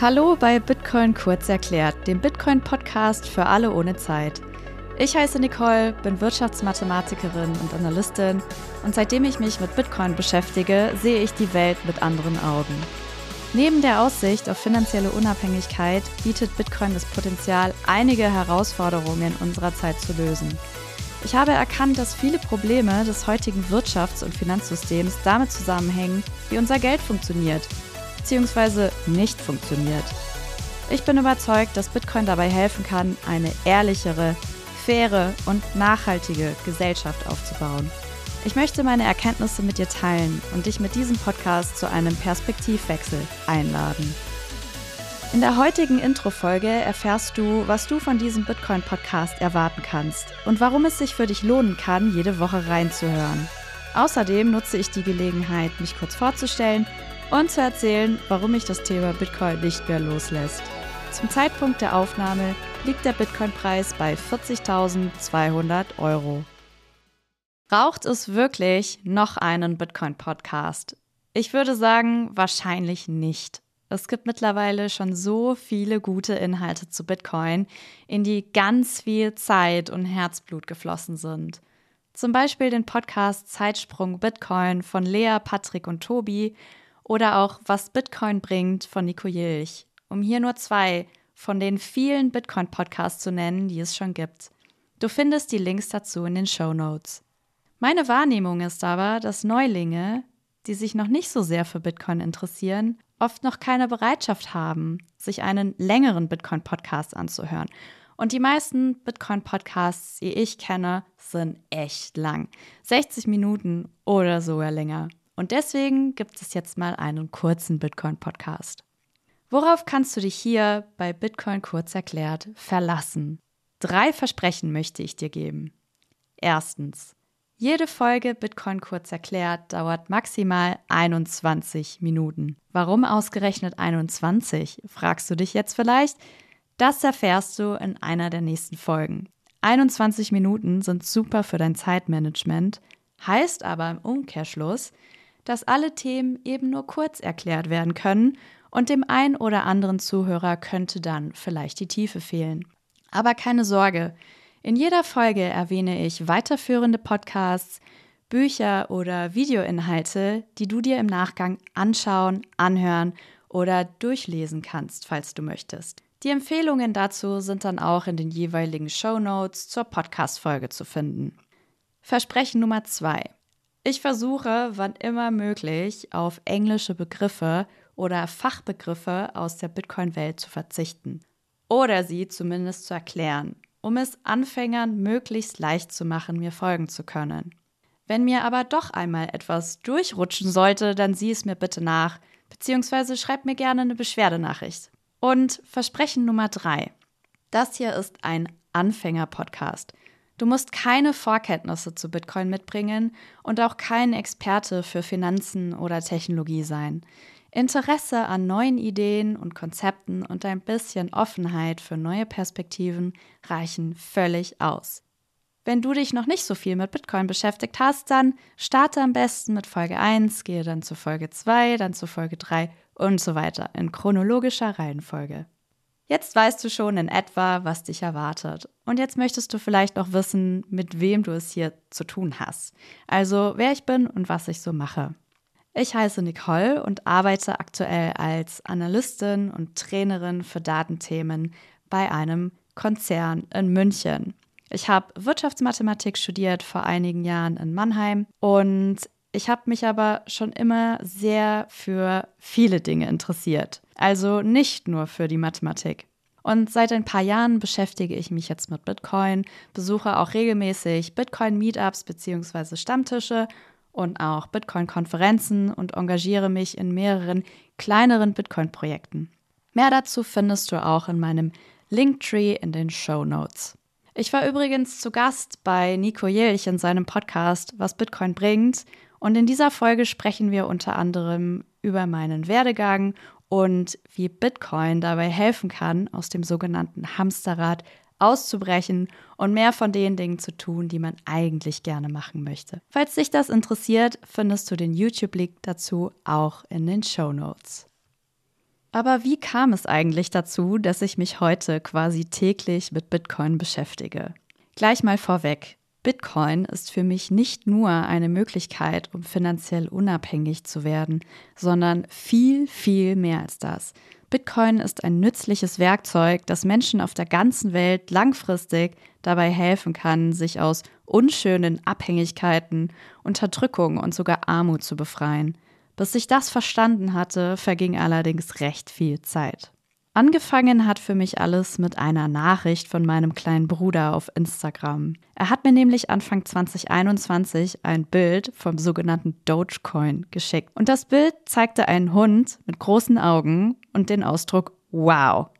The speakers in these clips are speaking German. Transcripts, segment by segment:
Hallo bei Bitcoin kurz erklärt, dem Bitcoin-Podcast für alle ohne Zeit. Ich heiße Nicole, bin Wirtschaftsmathematikerin und Analystin und seitdem ich mich mit Bitcoin beschäftige, sehe ich die Welt mit anderen Augen. Neben der Aussicht auf finanzielle Unabhängigkeit bietet Bitcoin das Potenzial, einige Herausforderungen unserer Zeit zu lösen. Ich habe erkannt, dass viele Probleme des heutigen Wirtschafts- und Finanzsystems damit zusammenhängen, wie unser Geld funktioniert bzw. nicht funktioniert. Ich bin überzeugt, dass Bitcoin dabei helfen kann, eine ehrlichere, faire und nachhaltige Gesellschaft aufzubauen. Ich möchte meine Erkenntnisse mit dir teilen und dich mit diesem Podcast zu einem Perspektivwechsel einladen. In der heutigen Intro-Folge erfährst du, was du von diesem Bitcoin-Podcast erwarten kannst und warum es sich für dich lohnen kann, jede Woche reinzuhören. Außerdem nutze ich die Gelegenheit, mich kurz vorzustellen und zu erzählen, warum mich das Thema Bitcoin nicht mehr loslässt. Zum Zeitpunkt der Aufnahme liegt der Bitcoin-Preis bei 40.200 Euro. Braucht es wirklich noch einen Bitcoin-Podcast? Ich würde sagen, wahrscheinlich nicht. Es gibt mittlerweile schon so viele gute Inhalte zu Bitcoin, in die ganz viel Zeit und Herzblut geflossen sind. Zum Beispiel den Podcast Zeitsprung Bitcoin von Lea, Patrick und Tobi oder auch Was Bitcoin bringt von Nico Jilch, um hier nur zwei von den vielen Bitcoin-Podcasts zu nennen, die es schon gibt. Du findest die Links dazu in den Show Notes. Meine Wahrnehmung ist aber, dass Neulinge, die sich noch nicht so sehr für Bitcoin interessieren, oft noch keine Bereitschaft haben, sich einen längeren Bitcoin-Podcast anzuhören. Und die meisten Bitcoin-Podcasts, die ich kenne, sind echt lang. 60 Minuten oder sogar länger. Und deswegen gibt es jetzt mal einen kurzen Bitcoin-Podcast. Worauf kannst du dich hier bei Bitcoin kurz erklärt verlassen? Drei Versprechen möchte ich dir geben. Erstens. Jede Folge Bitcoin kurz erklärt dauert maximal 21 Minuten. Warum ausgerechnet 21? Fragst du dich jetzt vielleicht? Das erfährst du in einer der nächsten Folgen. 21 Minuten sind super für dein Zeitmanagement, heißt aber im Umkehrschluss, dass alle Themen eben nur kurz erklärt werden können und dem einen oder anderen Zuhörer könnte dann vielleicht die Tiefe fehlen. Aber keine Sorge, in jeder Folge erwähne ich weiterführende Podcasts, Bücher oder Videoinhalte, die du dir im Nachgang anschauen, anhören oder durchlesen kannst, falls du möchtest. Die Empfehlungen dazu sind dann auch in den jeweiligen Show Notes zur Podcast-Folge zu finden. Versprechen Nummer zwei. Ich versuche, wann immer möglich, auf englische Begriffe oder Fachbegriffe aus der Bitcoin-Welt zu verzichten. Oder sie zumindest zu erklären, um es Anfängern möglichst leicht zu machen, mir folgen zu können. Wenn mir aber doch einmal etwas durchrutschen sollte, dann sieh es mir bitte nach, beziehungsweise schreib mir gerne eine Beschwerdenachricht. Und Versprechen Nummer drei. Das hier ist ein Anfänger-Podcast. Du musst keine Vorkenntnisse zu Bitcoin mitbringen und auch kein Experte für Finanzen oder Technologie sein. Interesse an neuen Ideen und Konzepten und ein bisschen Offenheit für neue Perspektiven reichen völlig aus. Wenn du dich noch nicht so viel mit Bitcoin beschäftigt hast, dann starte am besten mit Folge 1, gehe dann zu Folge 2, dann zu Folge 3 und so weiter in chronologischer Reihenfolge. Jetzt weißt du schon in etwa, was dich erwartet. Und jetzt möchtest du vielleicht auch wissen, mit wem du es hier zu tun hast. Also wer ich bin und was ich so mache. Ich heiße Nicole und arbeite aktuell als Analystin und Trainerin für Datenthemen bei einem Konzern in München. Ich habe Wirtschaftsmathematik studiert vor einigen Jahren in Mannheim und ich habe mich aber schon immer sehr für viele Dinge interessiert. Also nicht nur für die Mathematik. Und seit ein paar Jahren beschäftige ich mich jetzt mit Bitcoin, besuche auch regelmäßig Bitcoin-Meetups bzw. Stammtische und auch Bitcoin-Konferenzen und engagiere mich in mehreren kleineren Bitcoin-Projekten. Mehr dazu findest du auch in meinem Linktree in den Show Notes. Ich war übrigens zu Gast bei Nico Jelch in seinem Podcast Was Bitcoin bringt und in dieser Folge sprechen wir unter anderem über meinen Werdegang und wie Bitcoin dabei helfen kann, aus dem sogenannten Hamsterrad auszubrechen und mehr von den Dingen zu tun, die man eigentlich gerne machen möchte. Falls dich das interessiert, findest du den YouTube-Link dazu auch in den Show Notes. Aber wie kam es eigentlich dazu, dass ich mich heute quasi täglich mit Bitcoin beschäftige? Gleich mal vorweg. Bitcoin ist für mich nicht nur eine Möglichkeit, um finanziell unabhängig zu werden, sondern viel, viel mehr als das. Bitcoin ist ein nützliches Werkzeug, das Menschen auf der ganzen Welt langfristig dabei helfen kann, sich aus unschönen Abhängigkeiten, Unterdrückung und sogar Armut zu befreien. Bis ich das verstanden hatte, verging allerdings recht viel Zeit. Angefangen hat für mich alles mit einer Nachricht von meinem kleinen Bruder auf Instagram. Er hat mir nämlich Anfang 2021 ein Bild vom sogenannten Dogecoin geschickt. Und das Bild zeigte einen Hund mit großen Augen und den Ausdruck Wow.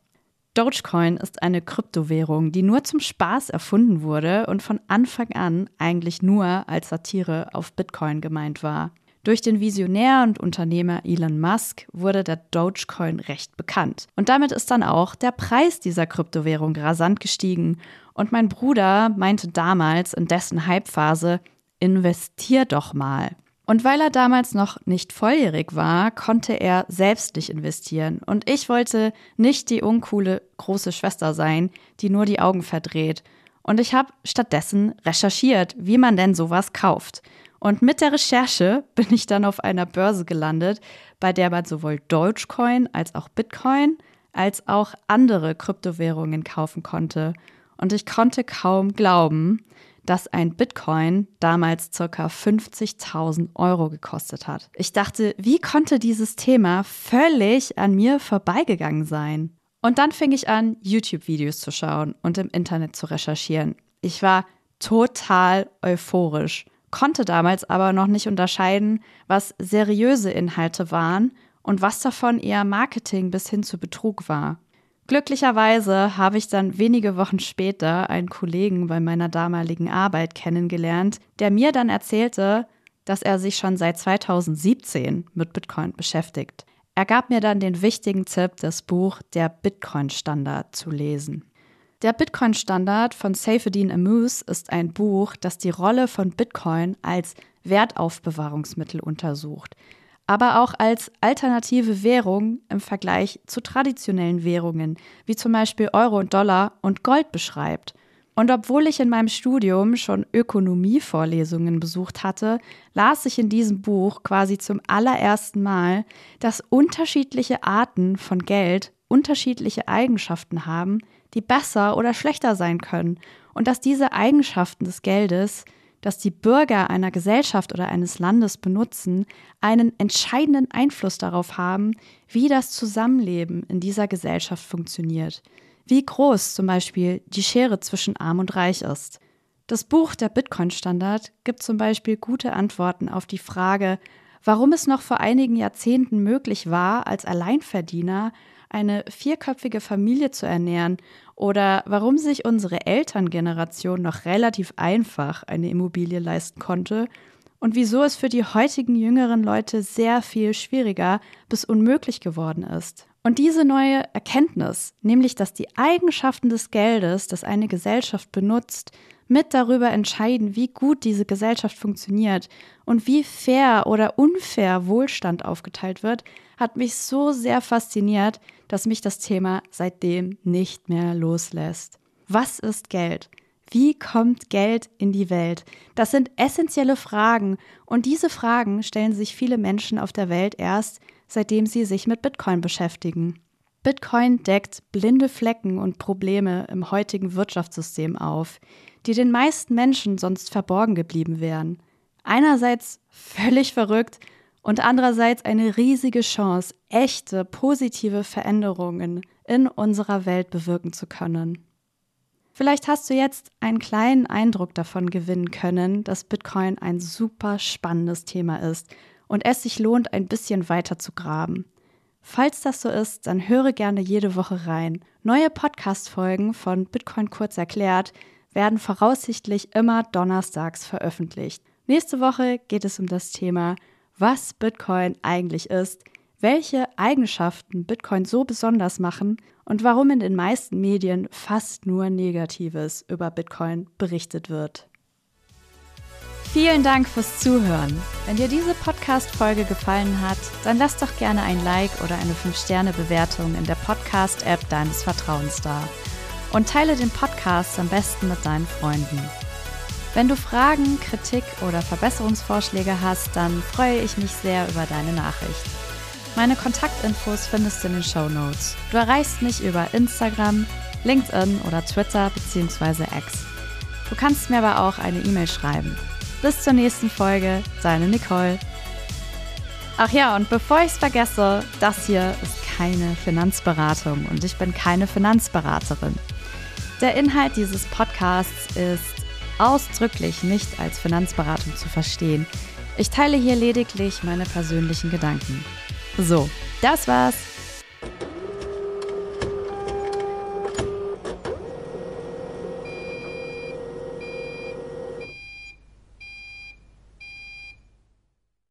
Dogecoin ist eine Kryptowährung, die nur zum Spaß erfunden wurde und von Anfang an eigentlich nur als Satire auf Bitcoin gemeint war. Durch den Visionär und Unternehmer Elon Musk wurde der Dogecoin recht bekannt. Und damit ist dann auch der Preis dieser Kryptowährung rasant gestiegen. Und mein Bruder meinte damals in dessen Hypephase, investier doch mal. Und weil er damals noch nicht volljährig war, konnte er selbst nicht investieren. Und ich wollte nicht die uncoole große Schwester sein, die nur die Augen verdreht. Und ich habe stattdessen recherchiert, wie man denn sowas kauft. Und mit der Recherche bin ich dann auf einer Börse gelandet, bei der man sowohl Dogecoin als auch Bitcoin als auch andere Kryptowährungen kaufen konnte. Und ich konnte kaum glauben, dass ein Bitcoin damals ca. 50.000 Euro gekostet hat. Ich dachte, wie konnte dieses Thema völlig an mir vorbeigegangen sein? Und dann fing ich an, YouTube-Videos zu schauen und im Internet zu recherchieren. Ich war total euphorisch konnte damals aber noch nicht unterscheiden, was seriöse Inhalte waren und was davon eher Marketing bis hin zu Betrug war. Glücklicherweise habe ich dann wenige Wochen später einen Kollegen bei meiner damaligen Arbeit kennengelernt, der mir dann erzählte, dass er sich schon seit 2017 mit Bitcoin beschäftigt. Er gab mir dann den wichtigen Tipp, das Buch Der Bitcoin-Standard zu lesen. Der Bitcoin-Standard von Saifedean Amuse ist ein Buch, das die Rolle von Bitcoin als Wertaufbewahrungsmittel untersucht, aber auch als alternative Währung im Vergleich zu traditionellen Währungen, wie zum Beispiel Euro und Dollar und Gold beschreibt. Und obwohl ich in meinem Studium schon Ökonomievorlesungen besucht hatte, las ich in diesem Buch quasi zum allerersten Mal, dass unterschiedliche Arten von Geld unterschiedliche Eigenschaften haben, die besser oder schlechter sein können und dass diese Eigenschaften des Geldes, das die Bürger einer Gesellschaft oder eines Landes benutzen, einen entscheidenden Einfluss darauf haben, wie das Zusammenleben in dieser Gesellschaft funktioniert, wie groß zum Beispiel die Schere zwischen arm und reich ist. Das Buch Der Bitcoin-Standard gibt zum Beispiel gute Antworten auf die Frage, warum es noch vor einigen Jahrzehnten möglich war, als Alleinverdiener eine vierköpfige Familie zu ernähren oder warum sich unsere Elterngeneration noch relativ einfach eine Immobilie leisten konnte und wieso es für die heutigen jüngeren Leute sehr viel schwieriger bis unmöglich geworden ist. Und diese neue Erkenntnis, nämlich dass die Eigenschaften des Geldes, das eine Gesellschaft benutzt, mit darüber entscheiden, wie gut diese Gesellschaft funktioniert und wie fair oder unfair Wohlstand aufgeteilt wird, hat mich so sehr fasziniert, dass mich das Thema seitdem nicht mehr loslässt. Was ist Geld? Wie kommt Geld in die Welt? Das sind essentielle Fragen und diese Fragen stellen sich viele Menschen auf der Welt erst, seitdem sie sich mit Bitcoin beschäftigen. Bitcoin deckt blinde Flecken und Probleme im heutigen Wirtschaftssystem auf, die den meisten Menschen sonst verborgen geblieben wären. Einerseits völlig verrückt und andererseits eine riesige Chance, echte positive Veränderungen in unserer Welt bewirken zu können. Vielleicht hast du jetzt einen kleinen Eindruck davon gewinnen können, dass Bitcoin ein super spannendes Thema ist und es sich lohnt, ein bisschen weiter zu graben. Falls das so ist, dann höre gerne jede Woche rein. Neue Podcast-Folgen von Bitcoin kurz erklärt werden voraussichtlich immer donnerstags veröffentlicht. Nächste Woche geht es um das Thema, was Bitcoin eigentlich ist, welche Eigenschaften Bitcoin so besonders machen und warum in den meisten Medien fast nur Negatives über Bitcoin berichtet wird. Vielen Dank fürs Zuhören. Wenn dir diese Podcast-Folge gefallen hat, dann lass doch gerne ein Like oder eine 5-Sterne-Bewertung in der Podcast-App deines Vertrauens da. Und teile den Podcast am besten mit deinen Freunden. Wenn du Fragen, Kritik oder Verbesserungsvorschläge hast, dann freue ich mich sehr über deine Nachricht. Meine Kontaktinfos findest du in den Show Notes. Du erreichst mich über Instagram, LinkedIn oder Twitter bzw. X. Du kannst mir aber auch eine E-Mail schreiben. Bis zur nächsten Folge, deine Nicole. Ach ja, und bevor ich es vergesse, das hier ist keine Finanzberatung und ich bin keine Finanzberaterin. Der Inhalt dieses Podcasts ist ausdrücklich nicht als Finanzberatung zu verstehen. Ich teile hier lediglich meine persönlichen Gedanken. So, das war's.